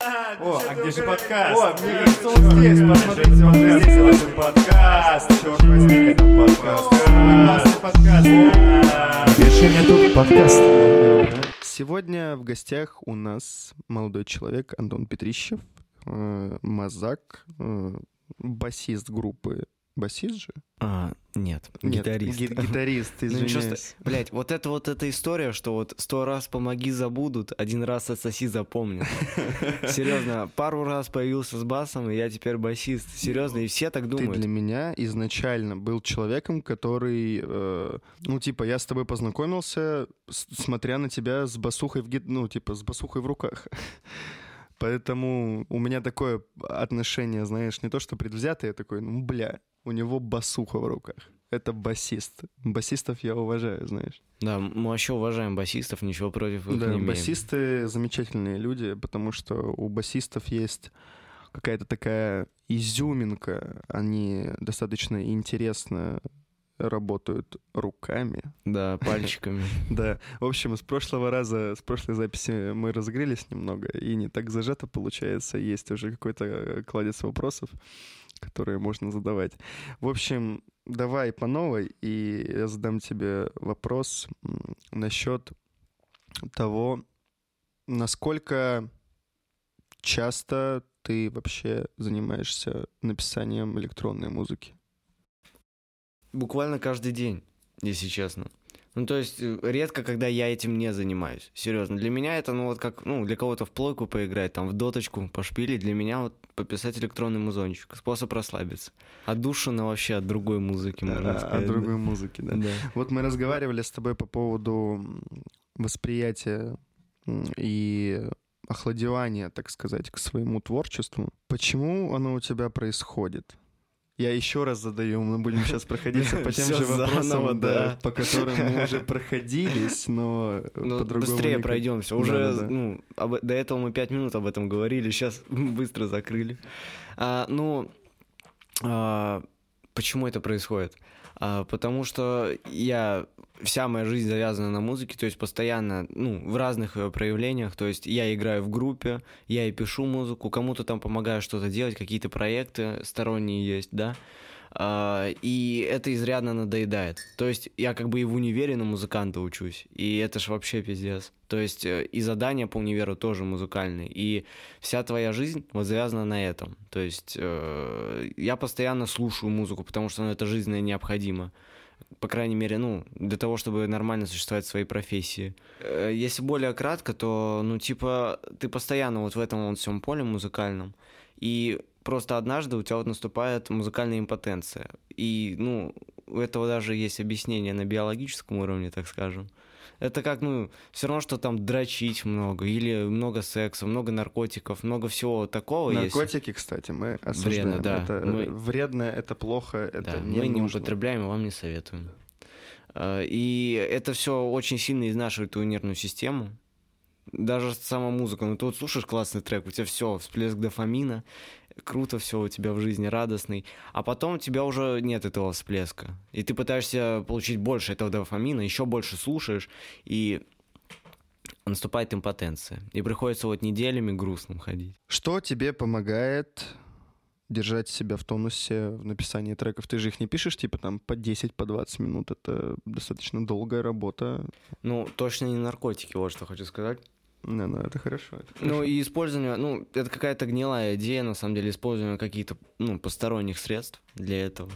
О, а где же подкаст? О, мне кажется, он здесь, посмотрите, он Здесь наш подкаст. Черт возьми, это подкаст. Классный подкаст. Решение тут подкаст. Сегодня в гостях у нас молодой человек Антон Петрищев, э, мазак, э, басист группы. Басист же? А, нет, Нет, гитарист. ги- гитарист, Ну, извиняюсь. Блять, вот это вот эта история, что вот сто раз помоги забудут, один раз отсоси запомнят. Серьезно, пару раз появился с басом, и я теперь басист. Серьезно, и все так Ты думают. для меня изначально был человеком, который, э, ну, типа, я с тобой познакомился, смотря на тебя с басухой в гит... ну, типа, с басухой в руках. Поэтому у меня такое отношение, знаешь, не то что предвзятое, я такой, ну, бля, у него басуха в руках. Это басист. Басистов я уважаю, знаешь. Да, мы вообще уважаем басистов, ничего против их Да, не имеем. басисты замечательные люди, потому что у басистов есть какая-то такая изюминка, они достаточно интересно работают руками. Да, пальчиками. Да, в общем, с прошлого раза, с прошлой записи мы разогрелись немного, и не так зажато получается, есть уже какой-то э, кладец вопросов, которые можно задавать. В общем, давай по новой, и я задам тебе вопрос насчет того, насколько часто ты вообще занимаешься написанием электронной музыки. Буквально каждый день, если честно. Ну, то есть, э, редко, когда я этим не занимаюсь. Серьезно. Для меня это, ну, вот как, ну, для кого-то в плойку поиграть, там, в доточку пошпилить. Для меня вот пописать электронный музончик. Способ расслабиться. Отдушина вообще от другой музыки, можно А, сказать. От да. другой музыки, да. Да. Вот мы разговаривали с тобой по поводу восприятия и охладевания, так сказать, к своему творчеству. Почему оно у тебя происходит? Я еще раз задаю, мы будем сейчас проходиться по тем же вопросам, да, по которым мы уже проходились, но Ну, по-другому быстрее пройдемся. Уже, ну, до этого мы пять минут об этом говорили, сейчас быстро закрыли. А, ну, а, почему это происходит? А, потому что я вся моя жизнь завязана на музыке, то есть постоянно, ну, в разных ее проявлениях, то есть я играю в группе, я и пишу музыку, кому-то там помогаю что-то делать, какие-то проекты сторонние есть, да, А, и это изрядно надоедает. То есть я как бы и в универе на музыканта учусь, и это ж вообще пиздец. То есть э, и задания по универу тоже музыкальные, и вся твоя жизнь вот завязана на этом. То есть э, я постоянно слушаю музыку, потому что ну, это жизненно необходимо. По крайней мере, ну, для того, чтобы нормально существовать в своей профессии. Э, Если более кратко, то, ну, типа, ты постоянно вот в этом вот всем поле музыкальном, и просто однажды у тебя вот наступает музыкальная импотенция. И, ну, у этого даже есть объяснение на биологическом уровне, так скажем. Это как, ну, все равно, что там дрочить много, или много секса, много наркотиков, много всего такого есть. Наркотики, кстати, мы осуждаем. Вредно, да. Это Мы- вредно, это плохо, это Да, не мы не нужно. употребляем и вам не советуем. А, И это все очень сильно изнашивает твою нервную систему. Даже сама музыка. Ну, ты вот слушаешь классный трек, у тебя все, всплеск дофамина, круто все у тебя в жизни, радостный. А потом у тебя уже нет этого всплеска. И ты пытаешься получить больше этого дофамина, еще больше слушаешь, и наступает импотенция. И приходится вот неделями грустным ходить. Что тебе помогает держать себя в тонусе в написании треков? Ты же их не пишешь, типа, там, по 10, по 20 минут. Это достаточно долгая работа. Ну, точно не наркотики, вот что хочу сказать. Не, ну, это хорошо. это Ну хорошо. и использование, ну, это какая-то гнилая идея, на самом деле, использование каких-то, ну, посторонних средств для этого.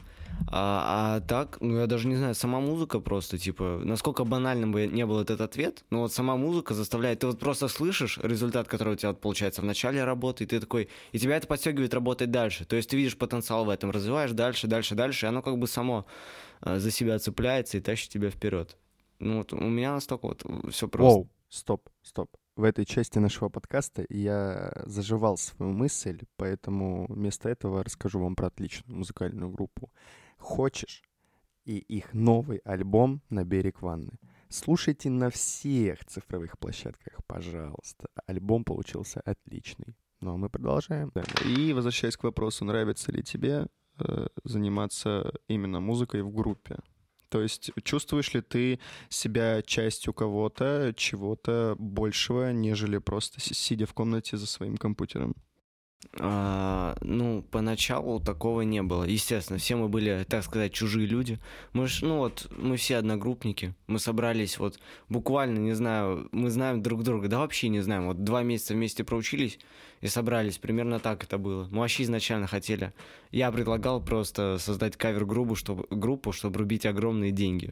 А, а так, ну, я даже не знаю, сама музыка просто, типа, насколько банальным бы не был этот ответ, но вот сама музыка заставляет, ты вот просто слышишь результат, который у тебя вот получается в начале работы, и ты такой, и тебя это подстегивает работать дальше. То есть ты видишь потенциал в этом, развиваешь дальше, дальше, дальше, и оно как бы само э, за себя цепляется и тащит тебя вперед. Ну, вот у меня настолько вот все просто. Воу, стоп, стоп. В этой части нашего подкаста я заживал свою мысль, поэтому вместо этого расскажу вам про отличную музыкальную группу. Хочешь? И их новый альбом «На берег ванны». Слушайте на всех цифровых площадках, пожалуйста. Альбом получился отличный. Ну а мы продолжаем. Да. И возвращаясь к вопросу, нравится ли тебе э, заниматься именно музыкой в группе? То есть чувствуешь ли ты себя частью кого-то, чего-то большего, нежели просто си- сидя в комнате за своим компьютером? А, ну, поначалу такого не было. Естественно, все мы были, так сказать, чужие люди. Мы ж, ну вот, мы все одногруппники. Мы собрались вот буквально, не знаю, мы знаем друг друга, да вообще не знаем. Вот два месяца вместе проучились и собрались. Примерно так это было. Мы вообще изначально хотели. Я предлагал просто создать кавер-группу, чтобы, группу, чтобы рубить огромные деньги.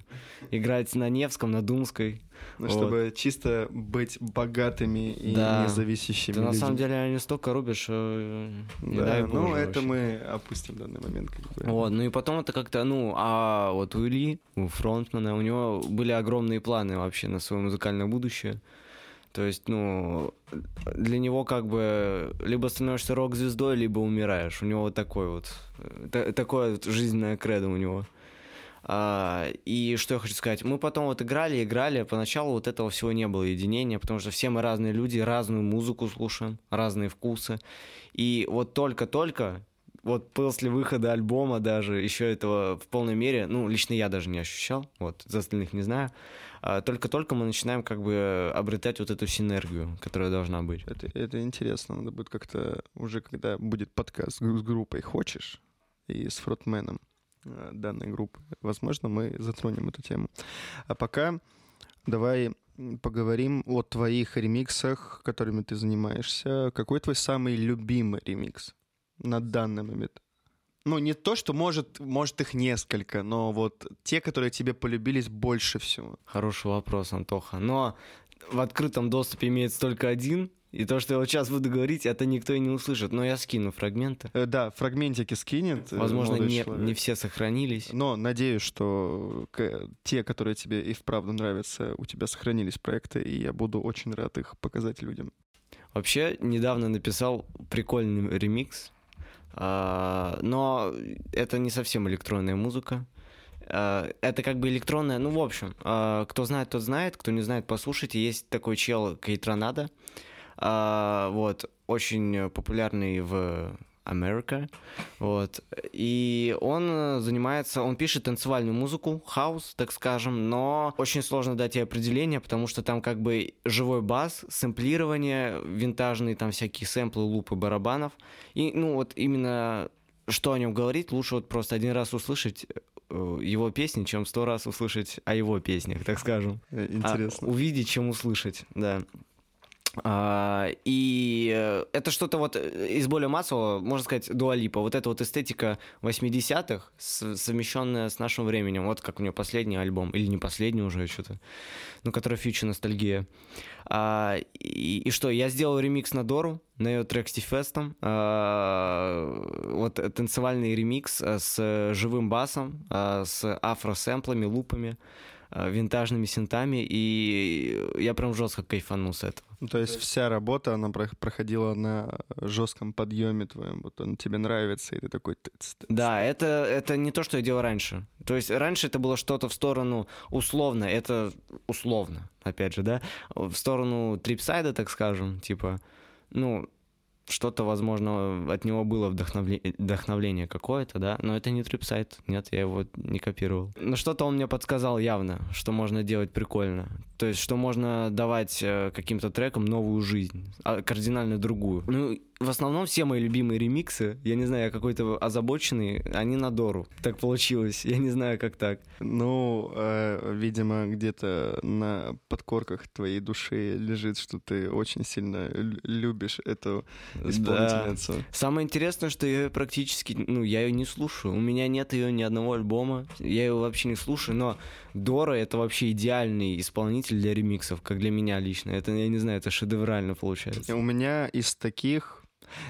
Играть на Невском, на Думской. Ну, Вот. чтобы чисто быть богатыми и Да. независящими Ты на самом деле они столько рубят, что... э, не Да, дай ну боже это вообще. мы опустим в данный момент. Как бы. Вот, ну и потом это как-то, ну, а вот у Ильи, у фронтмена, у него были огромные планы вообще на свое музыкальное будущее. То есть, ну, для него как бы либо становишься рок-звездой, либо умираешь. У него вот такой вот, э, та- такое вот жизненное кредо у него. А, и что я хочу сказать, мы потом вот играли, играли, поначалу вот этого всего не было единения, потому что все мы разные люди, разную музыку слушаем, разные вкусы. И вот только-только, вот после выхода альбома даже, еще этого в полной мере, ну, лично я даже не ощущал, вот, за остальных не знаю, а, только-только мы начинаем как бы обретать вот эту синергию, которая должна быть. Это, это интересно. Надо будет как-то уже, когда будет подкаст с гру- с группой «Хочешь» и с фронтменом э, данной группы, возможно, мы затронем эту тему. А пока давай поговорим о твоих ремиксах, которыми ты занимаешься. Какой твой самый любимый ремикс на данный момент? Ну, не то, что может, может их несколько, но вот те, которые тебе полюбились больше всего. Хороший вопрос, Антоха. Но в открытом доступе имеется только один, и то, что я вот сейчас буду говорить, это никто и не услышит. Но я скину фрагменты. Э, да, фрагментики скинет. э, Возможно, не, человек. не все сохранились. Но надеюсь, что к- те, которые тебе и вправду нравятся, у тебя сохранились проекты, и я буду очень рад их показать людям. Вообще, недавно написал прикольный ремикс, но это не совсем электронная музыка. А, Это как бы электронная, ну, в общем, а, кто знает, тот знает, кто не знает, послушайте. Есть такой чел Кейтронада, а, вот, очень популярный в Америка, вот, и он э, занимается, он пишет танцевальную музыку, хаус, так скажем, но очень сложно дать ей определение, потому что там как бы живой бас, сэмплирование, винтажные там всякие сэмплы, лупы барабанов, и, ну, вот именно что о нем говорить, лучше вот просто один раз услышать э, его песни, чем сто раз услышать о его песнях, так скажем. Э, А, Интересно. увидеть, чем услышать, да. А, и э, это что-то вот э, из более массового, можно сказать, дуалипа. Вот эта вот эстетика 80-х, с- совмещенная с нашим временем. Вот как у нее последний альбом, или не последний уже что-то, ну, который фьючер ностальгия. А, и, и что, я сделал ремикс на Дору, на ее трек с Тифестом. А, вот э, танцевальный ремикс с живым басом, а, с афросэмплами, лупами винтажными синтами, и я прям жестко кайфанул с этого. Ну, То есть вся работа, она про- проходила на жестком подъеме твоем. Вот он тебе нравится, и ты такой... Да, это, это не то, что я делал раньше. То есть раньше это было что-то в сторону условно, это условно, опять же, да, в сторону трипсайда, так скажем, типа, ну, что-то, возможно, от него было вдохновле- вдохновление какое-то, да, но это не трипсайд, нет, я его не копировал. Но что-то он мне подсказал явно, что можно делать прикольно. То есть, что можно давать э, каким-то трекам новую жизнь, а кардинально другую. Ну, в основном все мои любимые ремиксы, я не знаю, я какой-то озабоченный, они на Дору. Так получилось, я не знаю, как так. Ну, э, видимо, где-то на подкорках твоей души лежит, что ты очень сильно лю- любишь эту исполнительницу. Самое интересное, что я её практически, ну, я ее не слушаю. У меня нет ее ни одного альбома, я ее вообще не слушаю, но Дора это вообще идеальный исполнитель для ремиксов, как для меня лично. Это, я не знаю, это шедеврально получается. У меня из таких...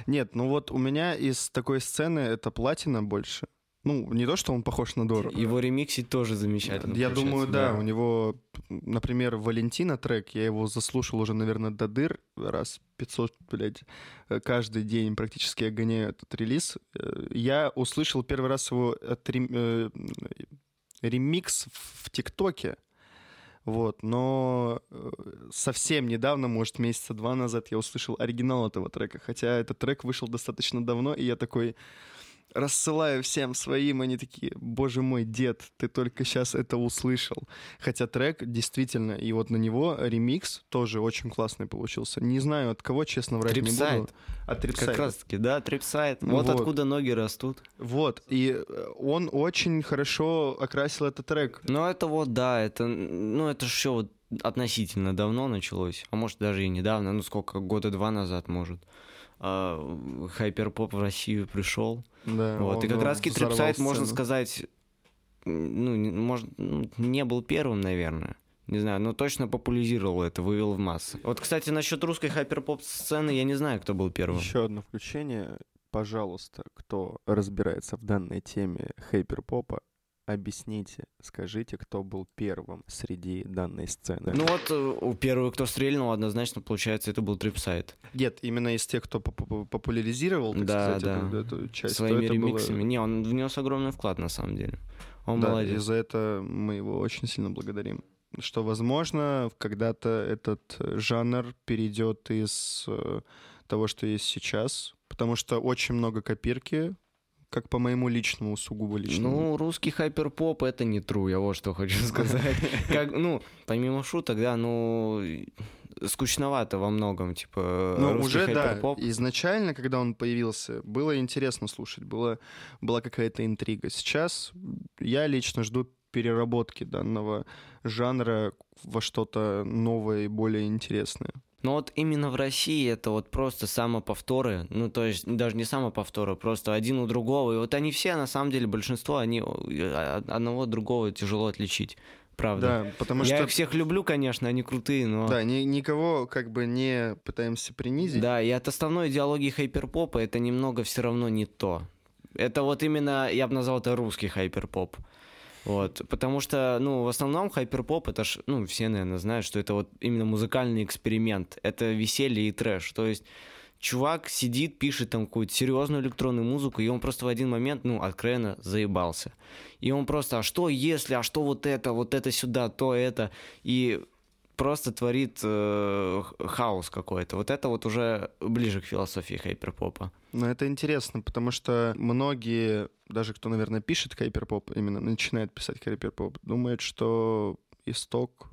Нет, ну вот у меня из такой сцены это платина больше. Ну, не то, что он похож на Дору. Его ремиксить тоже замечательно. Я думаю, да, у него, например, Валентина трек, я его заслушал уже, наверное, до дыр, раз 500, блядь, э, каждый день практически я гоняю этот релиз. Э, Я услышал первый раз его от рем- э, ремикс в ТикТоке, вот, но совсем недавно, может, месяца два назад я услышал оригинал этого трека, хотя этот трек вышел достаточно давно, и я такой, рассылаю всем своим, они такие, боже мой, дед, ты только сейчас это услышал. Хотя трек действительно, и вот на него ремикс тоже очень классный получился. Не знаю от кого, честно, врать не буду. Трипсайд. От Как Трипсайда. раз таки, да, трипсайд. Вот, Вот. откуда ноги растут. Вот, и э, он очень хорошо окрасил этот трек. Ну, это вот, да, это, ну, это все вот относительно давно началось. А может, даже и недавно, ну, сколько, года два назад, может. А, hyperpop в Россию пришел. Да, Вот, и как раз трипсайд, можно сказать, ну, может, не был первым, наверное. Не знаю, но точно популяризировал это, вывел в массы. Вот, кстати, насчет русской hyperpop сцены, я не знаю, кто был первым. Еще одно включение. Пожалуйста, кто разбирается в данной теме hyperpop а, объясните, скажите, кто был первым среди данной сцены. Ну вот, э, у первого, кто стрельнул, однозначно, получается, это был трипсайд. Нет, именно из тех, кто поп- поп- популяризировал, так Да, сказать, да. эту, эту часть, Своими это было- ремиксами. Не, он внес огромный вклад, на самом деле. Он да, и молодец. за это мы его очень сильно благодарим. Что, возможно, когда-то этот жанр перейдет из э, того, что есть сейчас, потому что очень много копирки, как по моему личному, сугубо личному. Ну, русский hyperpop это не true, я вот что хочу сказать. Как, ну, помимо шуток, да, ну, скучновато во многом, типа, Ну, уже, да, изначально, когда он появился, было интересно слушать, было, была какая-то интрига. Сейчас я лично жду переработки данного жанра во что-то новое и более интересное. Но вот именно в России это вот просто самоповторы, ну, то есть даже не самоповторы, просто один у другого. И вот они все, на самом деле, большинство, они э, одного от другого тяжело отличить, правда. Да, потому я что... их всех люблю, конечно, они крутые, но... Да, ни- никого как бы не пытаемся принизить. Да, и от основной идеологии hyperpop а это немного все равно не то. Это вот именно, я бы назвал это русский hyperpop. Вот, потому что, ну, в основном hyperpop, это ж, ну, все, наверное, знают, что это вот именно музыкальный эксперимент, это веселье и трэш, то есть чувак сидит, пишет там какую-то серьезную электронную музыку, и он просто в один момент, ну, откровенно заебался. И он просто, а что если, а что вот это, вот это сюда, то это, и просто творит э, хаос какой-то. Вот это вот уже ближе к философии hyperpop а. Но это интересно, потому что многие, даже кто, наверное, пишет hyperpop, именно начинает писать hyperpop, думают, что исток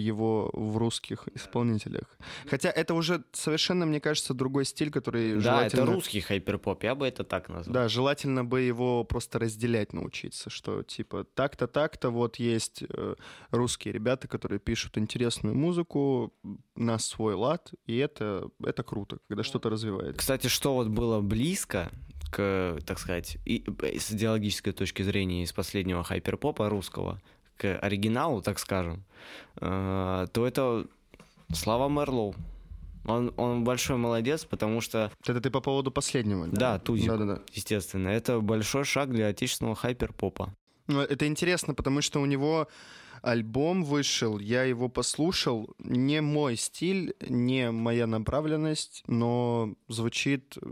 его в русских исполнителях. Хотя это уже совершенно, мне кажется, другой стиль, который Да, желательно... это русский хайперпоп, я бы это так назвал. Да, желательно бы его просто разделять научиться, что типа так-то, так-то, вот есть э, русские ребята, которые пишут интересную музыку на свой лад, и это, это круто, когда что-то развивается. Кстати, что вот было близко к, так сказать, и, с идеологической точки зрения из последнего хайперпопа русского к оригиналу, так скажем, э, то это Слава Мерлоу. Он, он большой молодец, потому что, Это ты по поводу последнего? да, Тузик, Да-да-да. естественно, это большой шаг для отечественного хайперпопа. Ну, это интересно, потому что у него альбом вышел, я его послушал. Не мой стиль, не моя направленность, но звучит э,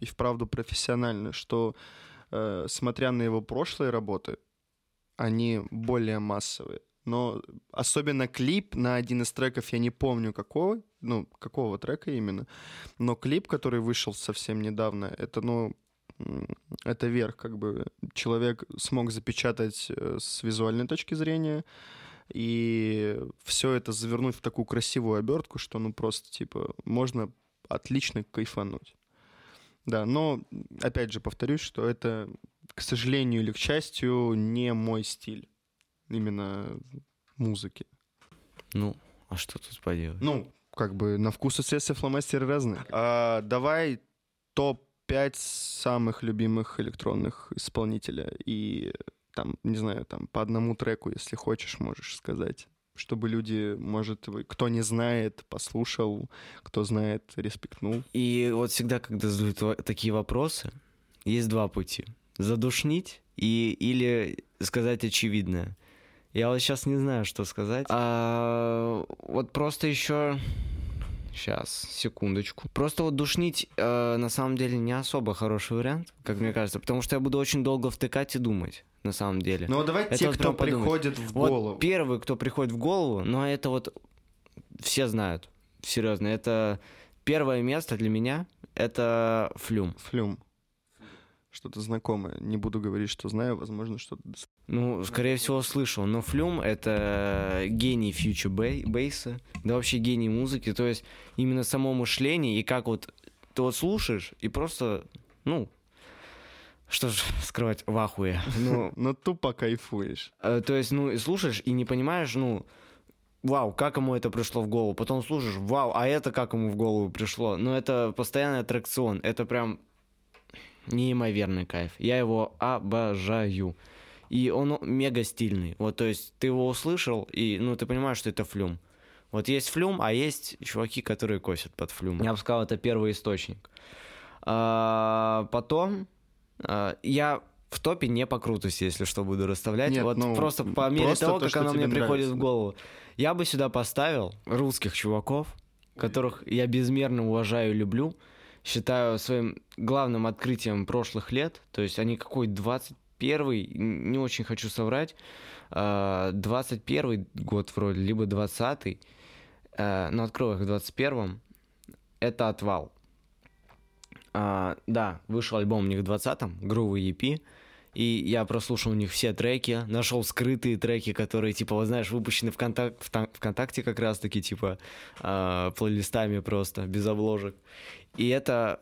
и вправду профессионально, что, э, смотря на его прошлые работы, они более массовые. Но особенно клип на один из треков, я не помню какого, ну, какого трека именно, но клип, который вышел совсем недавно, это, ну, это верх, как бы человек смог запечатать э, с визуальной точки зрения и все это завернуть в такую красивую обертку, что ну просто типа можно отлично кайфануть. Да, но опять же повторюсь, что это, к сожалению или к счастью, не мой стиль именно музыки. Ну, а что тут поделать? Ну, как бы на вкус и все фломастеры разные. А, давай топ-5 самых любимых электронных исполнителя. И там, не знаю, там по одному треку, если хочешь, можешь сказать. Чтобы люди, может, кто не знает, послушал, кто знает, респектнул. И вот всегда, когда задают такие вопросы, есть два пути. Задушнить и, или сказать очевидное. Я вот сейчас не знаю, что сказать. А, вот просто еще... Сейчас, секундочку. Просто вот душнить э, на самом деле не особо хороший вариант, как мне кажется, потому что я буду очень долго втыкать и думать, на самом деле. Ну, давай Это те, вот кто прям подумать. приходит в Вот голову. первый, кто приходит в голову, но это вот все знают, серьезно. Это первое место для меня, это флюм. Флюм. Что-то знакомое. Не буду говорить, что знаю, возможно, что-то... Ну, скорее всего, слышал. Но Флюм — это гений фьючер бейса, да вообще гений музыки. То есть именно само мышление и как вот ты вот слушаешь и просто, ну, что ж скрывать, в ахуе. Ну, Но тупо кайфуешь. Э, То есть, ну, и слушаешь и не понимаешь, ну, вау, как ему это пришло в голову. Потом слушаешь, вау, а это как ему в голову пришло. Ну, это постоянный аттракцион. Это прям неимоверный кайф. Я его обожаю. И он мега стильный. Вот, то есть, ты его услышал, и, ну, ты понимаешь, что это флюм. Вот есть флюм, а есть чуваки, которые косят под флюм. Я бы сказал, это первый источник. А, потом а, я в топе не по крутости, если что, буду расставлять. Нет, вот ну, просто по мере просто того, то, как оно мне приходит нравится, в да. голову. Я бы сюда поставил русских чуваков, которых я безмерно уважаю и люблю. Считаю своим главным открытием прошлых лет. То есть они какой 21-й, н- не очень хочу соврать, а, 21 год вроде, либо 20-й, э, но открыл их в 21-м, это «Отвал». А, да, вышел альбом у них в 20-м, Groovy EP, и я прослушал у них все треки, нашел скрытые треки, которые, типа, вот знаешь, выпущены в контак- в та- ВКонтакте как раз-таки, типа, а, плейлистами просто, без обложек. И это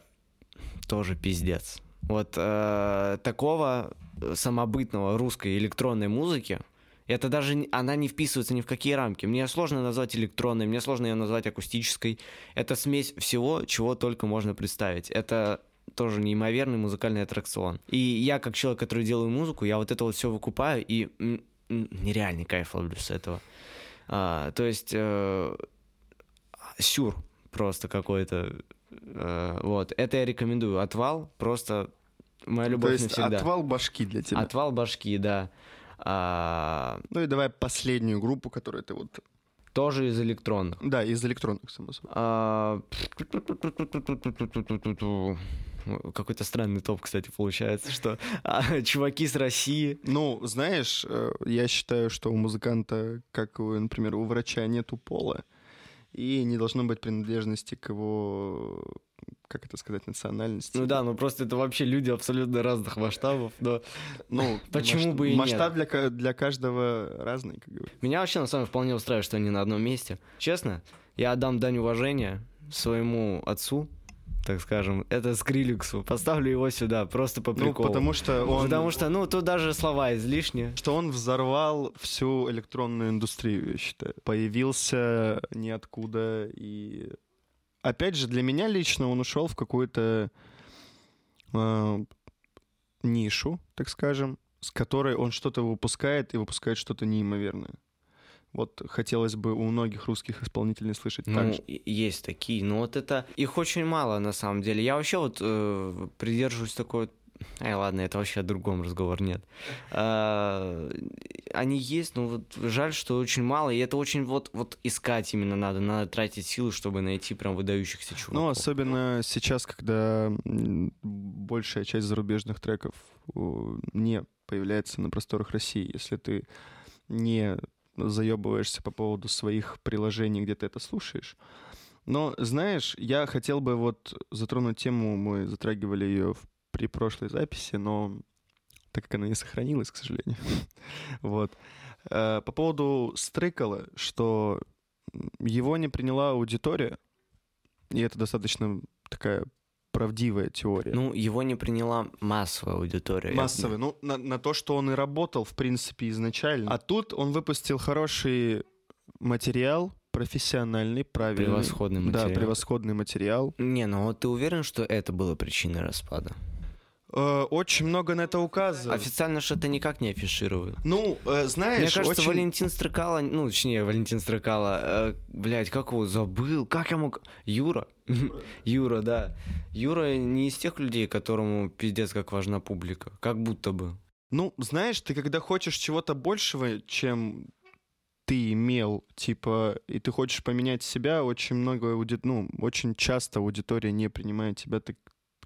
тоже пиздец. Вот э, такого самобытного русской электронной музыки, это даже она не вписывается ни в какие рамки. Мне сложно назвать электронной, мне сложно ее назвать акустической. Это смесь всего, чего только можно представить. Это тоже неимоверный музыкальный аттракцион. И я, как человек, который делаю музыку, я вот это вот все выкупаю, и нереальный кайф ловлю с этого. А, то есть э, сюр просто какой-то. Э, вот. Это я рекомендую. Отвал просто моя любовь То есть навсегда. отвал башки для тебя. Отвал башки, да. А, Ну и давай последнюю группу, которую ты вот... тоже из электронных. Да, из электронных, само собой. А, Какой-то странный топ, кстати, получается, что а, чуваки с России. Ну, знаешь, э, я считаю, что у музыканта, как, например, у врача нету пола, и не должно быть принадлежности к его, как это сказать, национальности. Ну да, ну просто это вообще люди абсолютно разных масштабов, но Ну, Почему масштаб- бы и нет? Масштаб для, для каждого разный, как говорится. Меня вообще на самом деле вполне устраивает, что они на одном месте. Честно, я отдам дань уважения своему отцу, так скажем, это Скриликсу. Поставлю его сюда, просто по Ну, приколу. потому что он... Потому что, ну, тут даже слова излишние. что он взорвал всю электронную индустрию, я считаю. Появился ниоткуда и... Опять же, для меня лично он ушел в какую-то э, нишу, так скажем, с которой он что-то выпускает и выпускает что-то неимоверное. Вот хотелось бы у многих русских исполнителей слышать так Ну, же. и- есть такие, но вот это... Их очень мало, на самом деле. Я вообще вот э, придерживаюсь такой... Ай, ладно, это вообще о другом разговор, нет. А, они есть, но вот жаль, что очень мало, и это очень вот, вот искать именно надо, надо тратить силы, чтобы найти прям выдающихся чуваков. Ну, особенно сейчас, когда большая часть зарубежных треков о, не появляется на просторах России. Если ты не заебываешься по поводу своих приложений, где ты это слушаешь. Но, знаешь, я хотел бы вот затронуть тему, мы затрагивали ее в, при прошлой записи, но так как она не сохранилась, к сожалению. Вот. Э, По поводу Стрыкала, что его не приняла аудитория, и это достаточно такая правдивая теория. Ну, его не приняла массовая аудитория. Я- Массовый. Ну, на, на то, что он и работал, в принципе, изначально. А тут он выпустил хороший материал, профессиональный, правильный. Превосходный материал. Да, превосходный материал. Не, ну вот ты уверен, что это было причиной распада? Э, очень много на это указывает. Официально же это никак не афишируют. Ну, э, знаешь, Мне кажется, очень... Валентин Стрыкало, ну, точнее, Валентин Стрыкало, э, блядь, как его забыл, как я мог... Юра? Юра, да. Юра не из тех людей, которому пиздец как важна публика. Как будто бы. Ну, знаешь, ты когда хочешь чего-то большего, чем ты имел, типа, и ты хочешь поменять себя, очень много, ауди- ну, очень часто аудитория не принимает тебя так,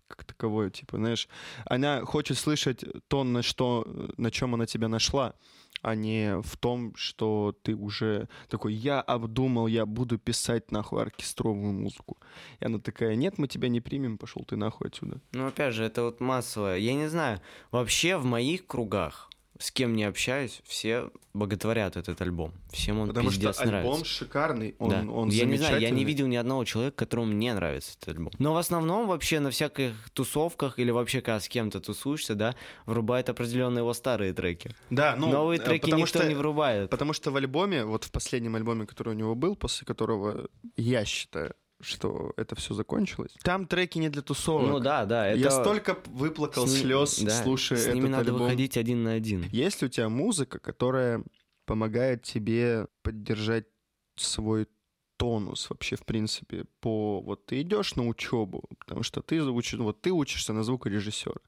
как таковое, типа, знаешь, она хочет слышать то, на что, на чем она тебя нашла, а не в том, что ты уже такой, я обдумал, я буду писать нахуй оркестровую музыку. И она такая, нет, мы тебя не примем, пошел ты нахуй отсюда. Ну, опять же, это вот массовое. Я не знаю, вообще в моих кругах, с кем не общаюсь, все боготворят этот альбом. Всем он Потому что пиздец альбом нравится. шикарный, он, Да. он я не знаю, я не видел ни одного человека, которому не нравится этот альбом. Но в основном вообще на всяких тусовках или вообще когда с кем-то тусуешься, да, врубают определенные его старые треки. Да, ну, Новые э, треки потому никто что, не врубает. Потому что в альбоме, вот в последнем альбоме, который у него был, после которого я считаю, что это все закончилось, там треки не для тусовок. Ну да, да, это... Я столько выплакал с слез, да, слушая С этот ними надо альбом. выходить один на один. Есть ли у тебя музыка, которая помогает тебе поддержать свой тонус вообще, в принципе, по... Вот ты идешь на учебу, потому что ты учишь, вот ты учишься на звукорежиссера.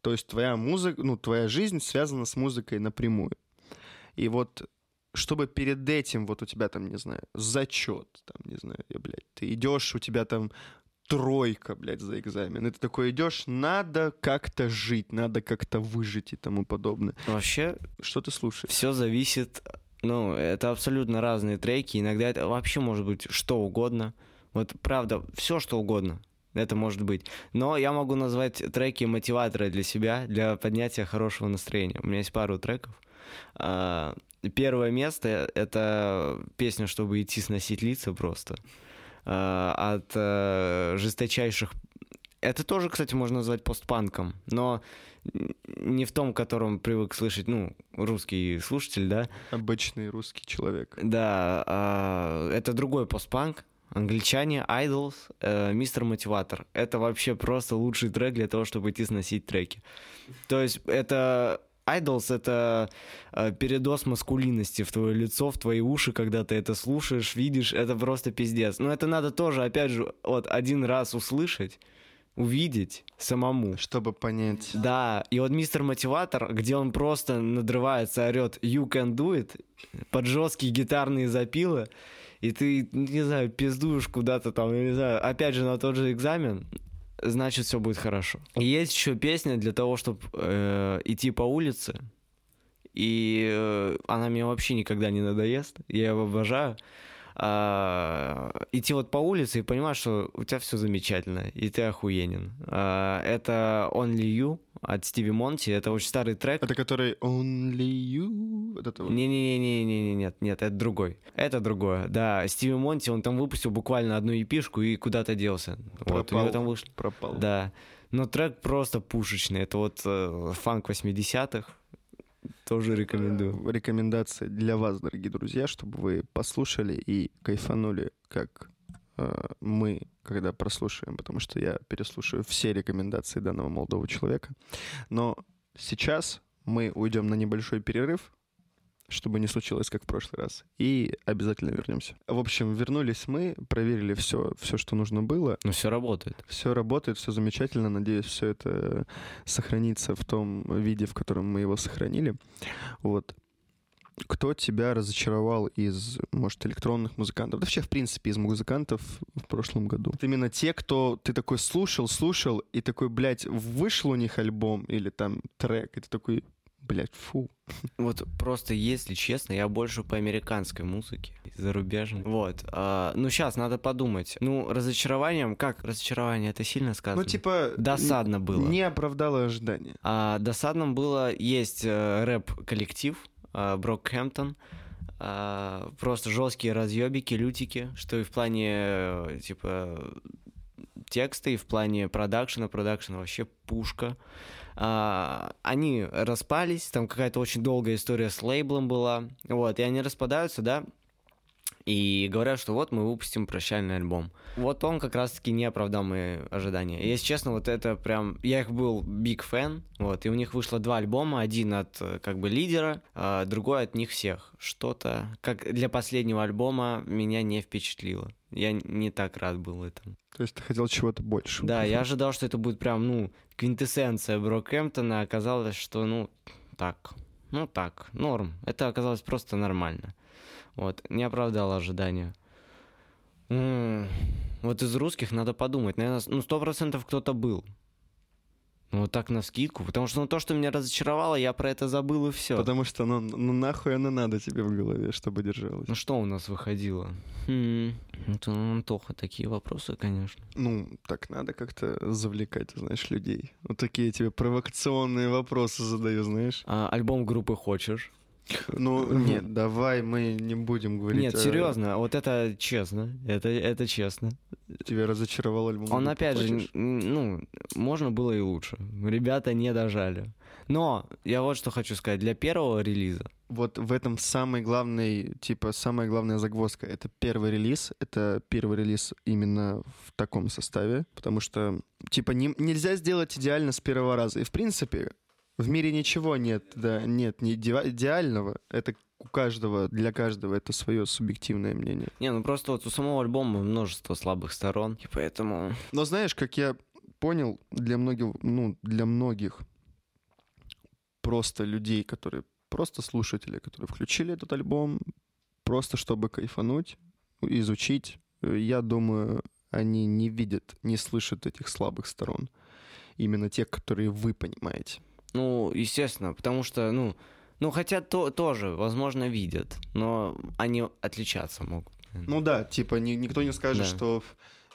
То есть твоя музыка, ну, твоя жизнь связана с музыкой напрямую. И вот чтобы перед этим вот у тебя там, не знаю, зачет, там, не знаю, я, блядь, ты идешь, у тебя там тройка, блядь, за экзамен. И ты такой идешь, надо как-то жить, надо как-то выжить и тому подобное. Вообще, Что ты слушаешь? все зависит... Ну, это абсолютно разные треки. Иногда это вообще может быть что угодно. Вот правда, все что угодно. Это может быть. Но я могу назвать треки мотиваторы для себя, для поднятия хорошего настроения. У меня есть пару треков. А, Первое место — это песня «Чтобы идти сносить лица» просто. А, От э, жесточайших... Это тоже, кстати, можно назвать постпанком, но не в том, котором привык слышать, ну, русский слушатель, да, Обычный русский человек. да, а, это другой постпанк. Англичане, Idols, э, Мистер Мотиватор. Это вообще просто лучший трек для того, чтобы идти сносить треки. То есть это... Idols — это э, передоз маскулинности в твое лицо, в твои уши, когда ты это слушаешь, видишь. Это просто пиздец. Но это надо тоже, опять же, вот один раз услышать, увидеть самому. Чтобы понять. Да, и вот мистер Мотиватор, где он просто надрывается, орет «You can do it» под жесткие гитарные запилы, и ты, не знаю, пиздуешь куда-то там, я не знаю, опять же, на тот же экзамен, значит, все будет хорошо. И есть еще песня для того, чтобы идти по улице, и э, она мне вообще никогда не надоест, я его обожаю. А, идти вот по улице и понимать, что у тебя все замечательно, и ты охуенен. А, это Only You от Стиви Монти, это очень старый трек. Это который Only You. Вот это вот. Не-не-не-не-не, нет, нет, это другой. Это другое, да. Стиви Монти, он там выпустил буквально одну епишку и куда-то делся. Вот, у него Пропал. там вышло. Пропал. Да. Но трек просто пушечный. Это вот э, фанк 80-х. Тоже рекомендую. Рекомендация для вас, дорогие друзья, чтобы вы послушали и кайфанули, как э, мы, когда прослушаем, потому что я переслушаю все рекомендации данного молодого человека. Но сейчас мы уйдем на небольшой перерыв, чтобы не случилось, как в прошлый раз, и обязательно вернемся. В общем, вернулись мы, проверили все, все, что нужно было. Но все работает. Все работает, все замечательно. Надеюсь, все это сохранится в том виде, в котором мы его сохранили. Вот. Кто тебя разочаровал из, может, электронных музыкантов? Да вообще, в принципе, из музыкантов в прошлом году. Вот именно те, кто ты такой слушал, слушал, и такой, блядь, вышел у них альбом или там трек, и ты такой, блядь, фу. Вот просто, если честно, я больше по американской музыке, зарубежной. Вот. а, ну, сейчас надо подумать. Ну, разочарованием, как разочарование, это сильно сказано? Ну, типа... Досадно было. Не оправдало ожидания. А, досадным было, есть э, рэп-коллектив Брокхэмптон, а, просто жесткие разъебики, лютики, что и в плане, э, типа, текста, и в плане продакшена, продакшена вообще пушка. А, они распались, там какая-то очень долгая история с лейблом была, вот, и они распадаются, да, и говорят, что вот мы выпустим прощальный альбом. Вот он как раз-таки не оправдал мои ожидания. Если честно, вот это прям... Я их был big fan, вот, и у них вышло два альбома, один от э, как бы лидера, а другой от них всех. Что-то, как для последнего альбома, меня не впечатлило. Я не так рад был этому. То есть ты хотел чего-то больше. Да, я ожидал, что это будет прям, ну, квинтэссенция Брокэмптона, а оказалось, что, ну, так, ну так, норм. Это оказалось просто нормально. Вот, не оправдало ожидания. М, Вот из русских надо подумать. Наверное, ну, сто процентов кто-то был. Ну, вот так на скидку. Потому что ну, то, что меня разочаровало, я про это забыл и все. Потому что, ну, ну нахуй оно надо тебе в голове, чтобы держалось. Ну что у нас выходило? Хм, это ну, Антоха, такие вопросы, конечно. Ну, так надо как-то завлекать, знаешь, людей. Вот такие тебе провокационные вопросы задаю, знаешь. А, альбом группы «Хочешь»? Ну, нет, давай мы не будем говорить. Нет, о- серьезно, вот это честно, это, это честно. Тебя разочаровал альбом. Он опять же, «Хочешь»? н- ну, можно было и лучше. Ребята не дожали. Но я вот что хочу сказать, для первого релиза, Вот в этом самый главный, типа, самая главная загвоздка. Это первый релиз. Это первый релиз именно в таком составе. Потому что, типа, не- нельзя сделать идеально с первого раза. И, в принципе, в мире ничего нет, да, нет не иде- идеального. Это у каждого, для каждого это свое субъективное мнение. не, ну просто вот у самого альбома множество слабых сторон, и поэтому... Но знаешь, как я понял, для многих, ну, для многих просто людей, которые просто слушатели, которые включили этот альбом, просто чтобы кайфануть, изучить, я думаю, они не видят, не слышат этих слабых сторон. Именно тех, которые вы понимаете. Ну, естественно, потому что, ну, ну хотя то, тоже, возможно, видят, но они отличаться могут. Ну да, типа ни- никто не скажет, Да. что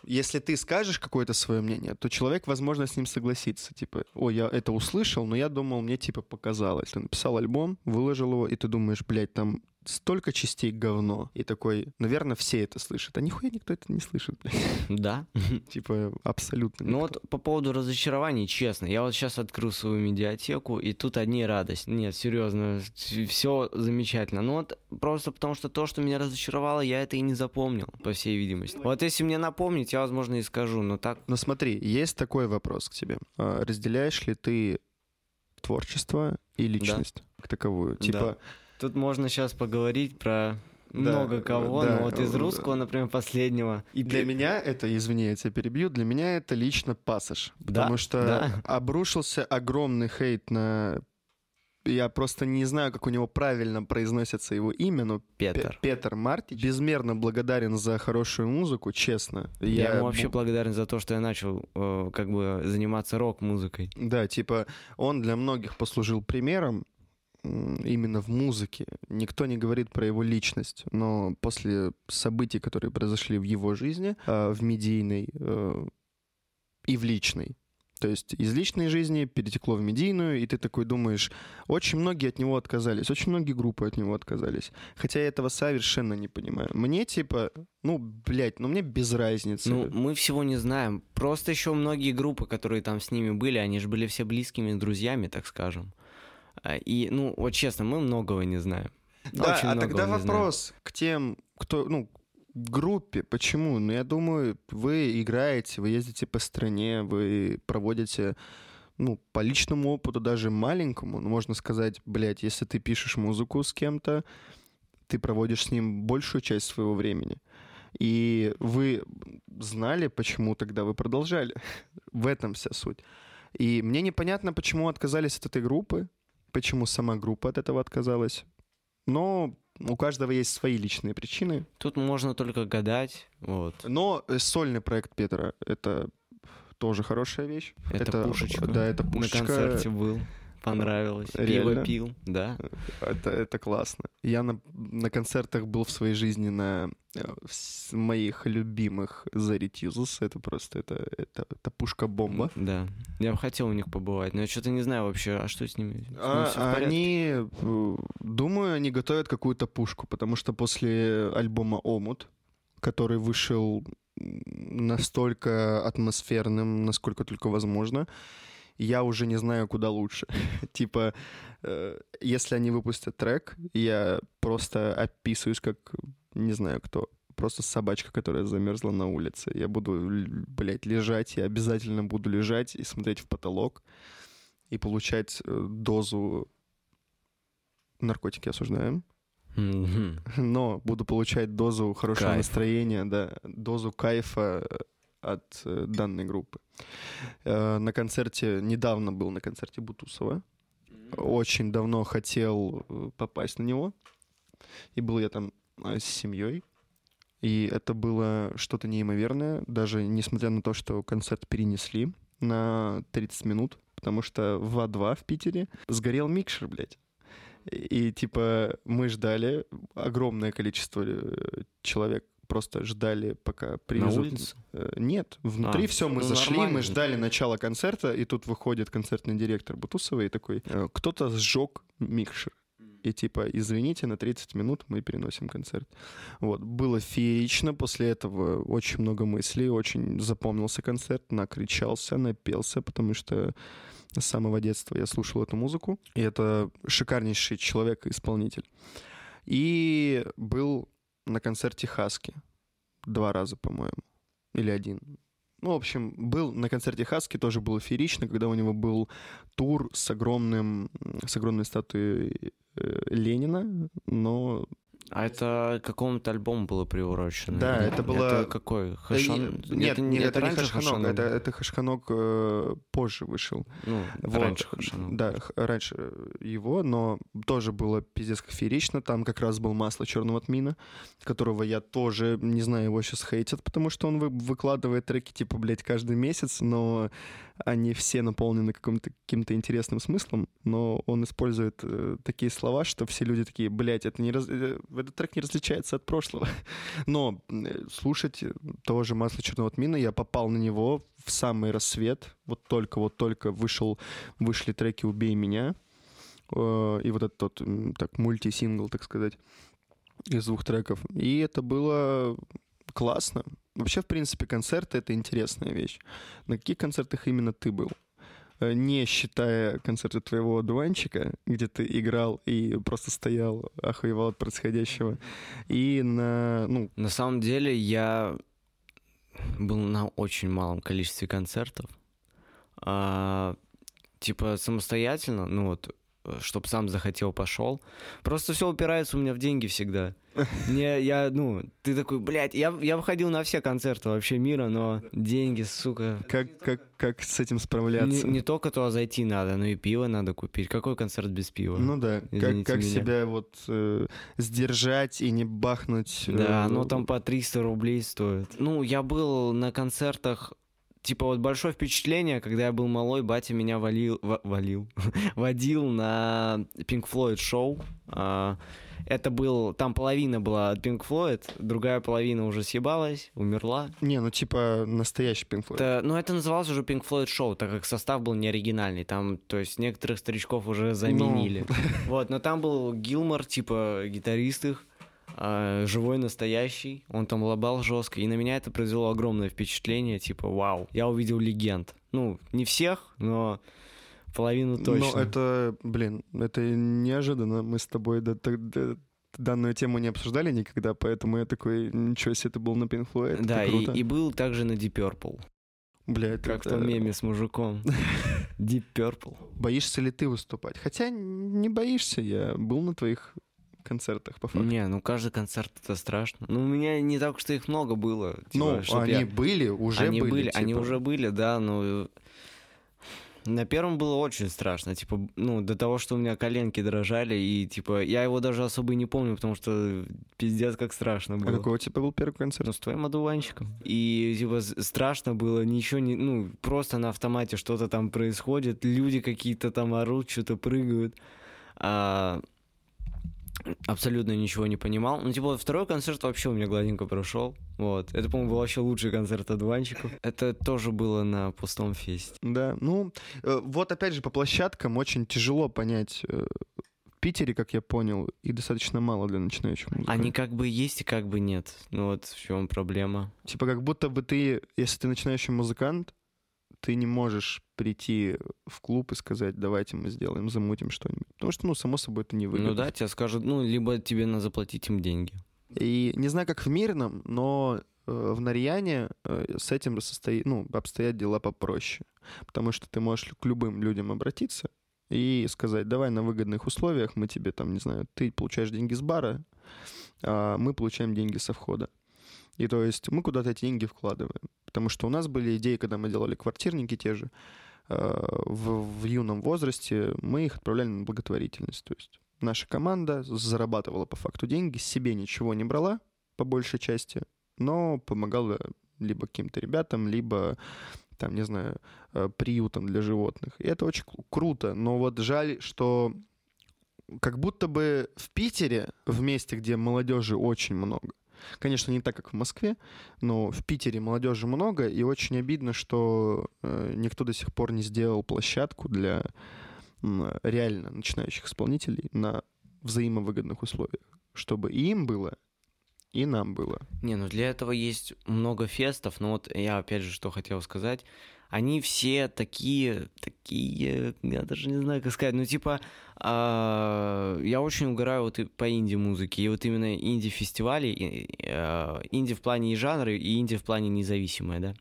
если ты скажешь какое-то свое мнение, то человек, возможно, с ним согласится. Типа, ой, я это услышал, но я думал, мне типа показалось. Ты написал альбом, выложил его, и ты думаешь, блядь, там столько частей говно. И такой, наверное, все это слышат. А нихуя никто это не слышит, блядь. Да. Типа, абсолютно Ну вот по поводу разочарований, честно, я вот сейчас открыл свою медиатеку, и тут одни радость. Нет, серьезно, все замечательно. Ну вот просто потому что то, что меня разочаровало, я это и не запомнил, по всей видимости. Вот если мне напомнить, я, возможно, и скажу, но так... Но смотри, есть такой вопрос к тебе. А, Разделяешь ли ты творчество и личность как таковую? Типа, Да. Тут можно сейчас поговорить про Да, много кого, да, но вот из русского, например, последнего. И для меня это, извини, я тебя перебью, для меня это лично пассаж. Да, Потому что да. обрушился огромный хейт на... Я просто не знаю, как у него правильно произносится его имя, но Пе- Петр. Петр Мартич. Безмерно благодарен за хорошую музыку, честно. Я, ему вообще благодарен за то, что я начал э, как бы заниматься рок-музыкой. Да, типа, он для многих послужил примером именно в музыке. Никто не говорит про его личность, но после событий, которые произошли в его жизни, э, в медийной э, и в личной, то есть из личной жизни перетекло в медийную, и ты такой думаешь, очень многие от него отказались, очень многие группы от него отказались. Хотя я этого совершенно не понимаю. Мне типа, ну, блядь, ну мне без разницы. Ну, мы всего не знаем. Просто еще многие группы, которые там с ними были, они же были все близкими друзьями, так скажем. А, И, ну, вот честно, мы многого не знаем. Да, Очень а тогда не знаем. вопрос к тем, кто, ну, группе. Почему? Ну, я думаю, вы играете, вы ездите по стране, вы проводите, ну, по личному опыту, даже маленькому, ну, можно сказать, блядь, если ты пишешь музыку с кем-то, ты проводишь с ним большую часть своего времени. И вы знали, почему тогда вы продолжали. В этом вся суть. И мне непонятно, почему отказались от этой группы, почему сама группа от этого отказалась. Но у каждого есть свои личные причины. Тут можно только гадать. Вот. Но э, сольный проект Петра — это тоже хорошая вещь. Это, пушечка. Да, это На пушечка. концерте был. Понравилось. Реально? Пиво пил, да. Это, это классно. Я на, на концертах был в своей жизни на э, моих любимых Заритизус. Это просто, это, это, это пушка-бомба. Да. Я бы хотел у них побывать, но я что-то не знаю вообще, а что с ними? С ними А, они, э, думаю, они готовят какую-то пушку, потому что после альбома «Омут», который вышел настолько атмосферным, насколько только возможно, я уже не знаю, куда лучше. типа, э, если они выпустят трек, я просто описываюсь как не знаю кто. Просто собачка, которая замерзла на улице. Я буду, блядь, лежать, я обязательно буду лежать и смотреть в потолок и получать э, дозу наркотики осуждаем, но буду получать дозу хорошего Кайфа. настроения, да, дозу кайфа э, от э, данной группы. Э, на концерте, недавно был на концерте Бутусова. Очень давно хотел э, попасть на него. И был я там э, с семьей. И это было что-то неимоверное, даже несмотря на то, что концерт перенесли на 30 минут, потому что в А2 в Питере сгорел микшер, блядь. И, типа, мы ждали, огромное количество э, человек просто ждали, пока привезут. улице? Э, Нет, внутри А, все, мы ну, зашли, нормально. мы ждали начала концерта, и тут выходит концертный директор Бутусова и такой, э, кто-то сжег микшер. И типа, извините, на 30 минут мы переносим концерт. Вот, было феерично, после этого очень много мыслей, очень запомнился концерт, накричался, напелся, потому что с самого детства я слушал эту музыку, и это шикарнейший человек и исполнитель. И был на концерте Хаски два раза, по-моему, или один. Ну, в общем, был на концерте Хаски, тоже было феерично, когда у него был тур с огромным, с огромной статуей э, Ленина, но А это к какому-то альбому было приурочено? Да, это было- Это какой? Хашан? Э, Нет, это, нет, это, не раньше Хашханок, Хашанок это, это Хашханок э, позже вышел. Ну, Вот, раньше Хашанок. Да, раньше его, но тоже было пиздец как феерично. Там как раз был масло черного тмина, которого я тоже, не знаю, его сейчас хейтят, потому что он вы- выкладывает треки, типа, блядь, каждый месяц, но они все наполнены каким-то каким-то интересным смыслом, но он использует э, такие слова, что все люди такие, блядь, это не раз... э, этот трек не различается от прошлого. Но э, слушать того же масла черного тмина, я попал на него в самый рассвет, вот только, вот только вышел, вышли треки «Убей меня», э, и вот этот тот, так, мультисингл, так сказать, из двух треков. И это было классно. Вообще, в принципе, концерты — это интересная вещь. На каких концертах именно ты был? Э, Не считая концерта твоего одуванчика, где ты играл и просто стоял, охуевал от происходящего. И на, ну, На самом деле я был на очень малом количестве концертов. А, типа самостоятельно, ну вот, чтобы сам захотел, пошел. Просто все упирается у меня в деньги всегда. Мне, я, ну, ты такой, блядь, я, я выходил на все концерты вообще мира, но деньги, сука. как, как, как с этим Не, справляться? не только туда зайти надо, но и пиво надо купить. Какой концерт без пива? Ну да, как, Извините как меня. себя вот э, сдержать и не бахнуть. Да, э, оно там по 300 рублей стоит. Ну, я был на концертах, типа вот большое впечатление, когда я был малой, батя меня валил, ва- валил, водил на Pink Floyd шоу. А, Это был, там половина была от Pink Floyd, другая половина уже съебалась, умерла. Не, ну типа настоящий Pink Floyd. Это, ну, это называлось уже Pink Floyd шоу, так как состав был не оригинальный. Там, то есть, некоторых старичков уже заменили. Вот, но там был Гилмор, типа, гитарист их, а, живой, настоящий. Он там лобал жестко. И на меня это произвело огромное впечатление. Типа, вау, я увидел легенд. Ну, не всех, но половину точно. Ну, это, блин, это неожиданно. Мы с тобой до- до- данную тему не обсуждали никогда, поэтому я такой, ничего себе, ты был на Pink Floyd, Да, и, и был также на Deep Purple. Бля, это- Как в том меме с мужиком. Deep Purple. Боишься ли ты выступать? Хотя не боишься, я был на твоих концертах, по факту. Не, ну каждый концерт это страшно. Ну, у меня не так, что их много было. ну, типа, чтоб они я- были, уже они были. они типа. уже были, да, но на первом было очень страшно, типа, ну, до того, что у меня коленки дрожали, и, типа, я его даже особо и не помню, потому что пиздец как страшно А было. какой у тебя был первый концерт? Ну, с твоим одуванчиком. И, типа, страшно было, ничего не... Ну, просто на автомате что-то там происходит, люди какие-то там орут, что-то прыгают. А, абсолютно ничего не понимал. Ну, типа, второй концерт вообще у меня гладенько прошел. Вот. Это, по-моему, был вообще лучший концерт одуванчиков. Это тоже было на пустом фесте. Да, ну, э, вот опять же по площадкам очень тяжело понять. э, В Питере, как я понял, и достаточно мало для начинающих музыкантов. Они как бы есть и как бы нет. Ну, вот в чем проблема. Типа как будто бы ты, если ты начинающий музыкант, ты не можешь прийти в клуб и сказать, давайте мы сделаем, замутим что-нибудь. Потому что, ну, само собой, это не выгодно. Ну да, тебе скажут, ну, либо тебе надо заплатить им деньги. И не знаю, как в Мирном, но э, в Нарьяне э, с этим состоит, ну, обстоят дела попроще. Потому что ты можешь к любым людям обратиться и сказать, давай на выгодных условиях мы тебе там, не знаю, ты получаешь деньги с бара, а мы получаем деньги со входа. И то есть мы куда-то эти деньги вкладываем. Потому что у нас были идеи, когда мы делали квартирники те же, в, в юном возрасте мы их отправляли на благотворительность. То есть наша команда зарабатывала по факту деньги, себе ничего не брала, по большей части, но помогала либо каким-то ребятам, либо там, не знаю, э, приютом для животных. И это очень кру- круто. Но вот жаль, что как будто бы в Питере, в месте, где молодежи очень много, конечно, не так, как в Москве, но в Питере молодежи много, и очень обидно, что э, никто до сих пор не сделал площадку для реально начинающих исполнителей на взаимовыгодных условиях, чтобы и им было, и нам было. Не, ну для этого есть много фестов, но вот я опять же что хотел сказать. Они все такие, такие, я даже не знаю, как сказать, ну типа, а, я очень угораю вот по инди-музыке, и вот именно инди-фестивали, а, инди в плане и жанра, и инди в плане независимое, да,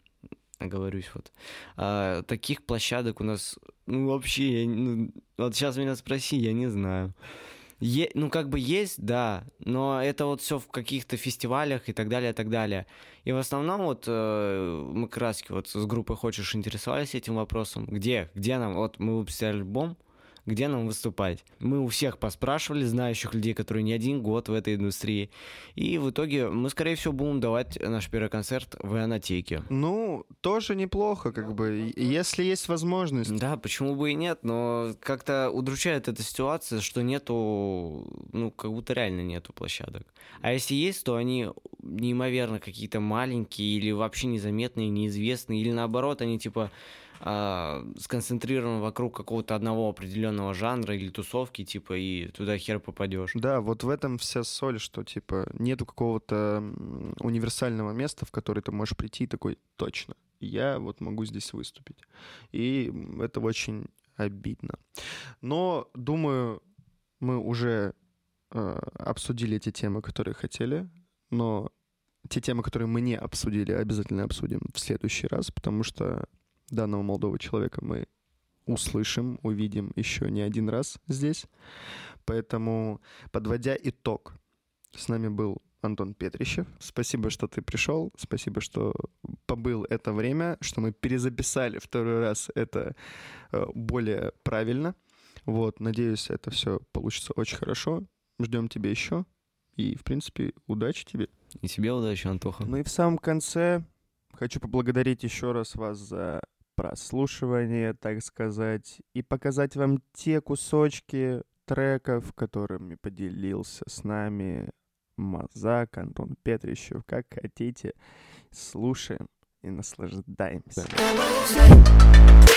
оговорюсь вот. А, таких площадок у нас, ну вообще, я ну, вот сейчас меня спроси, я не знаю. Е- ну, как бы есть, да, но это вот все в каких-то фестивалях и так далее, и так далее. И в основном вот э, мы раз вот с группой «Хочешь» интересовались этим вопросом. Где? Где нам? Вот мы выпустили альбом, где нам выступать? Мы у всех поспрашивали, знающих людей, которые не один год в этой индустрии. И в итоге мы, скорее всего, будем давать наш первый концерт в Ионотеке. Ну, тоже неплохо, как бы, если есть возможность. Да, почему бы и нет, но как-то удручает эта ситуация, что нету, ну, как будто реально нету площадок. А если есть, то они неимоверно какие-то маленькие или вообще незаметные, неизвестные, или наоборот, они типа а, сконцентрированы вокруг какого-то одного определенного жанра или тусовки, типа, и туда хер попадешь. Да, вот в этом вся соль, что, типа, нету какого-то универсального места, в которое ты можешь прийти и такой, точно, я вот могу здесь выступить. И это очень обидно. Но, думаю, мы уже э, обсудили те темы, которые хотели, но те темы, которые мы не обсудили, обязательно обсудим в следующий раз, потому что данного молодого человека мы услышим, увидим еще не один раз здесь. Поэтому, подводя итог, с нами был Антон Петрищев. Спасибо, что ты пришел. Спасибо, что побыл это время, что мы перезаписали второй раз это э, более правильно. Вот, надеюсь, это все получится очень хорошо. Ждем тебя еще. И, в принципе, удачи тебе. И тебе удачи, Антоха. Ну и в самом конце хочу поблагодарить еще раз вас за прослушивание, так сказать, и показать вам те кусочки треков, которыми поделился с нами Мазак, Антон Петрищев, как хотите. Слушаем и наслаждаемся. Step,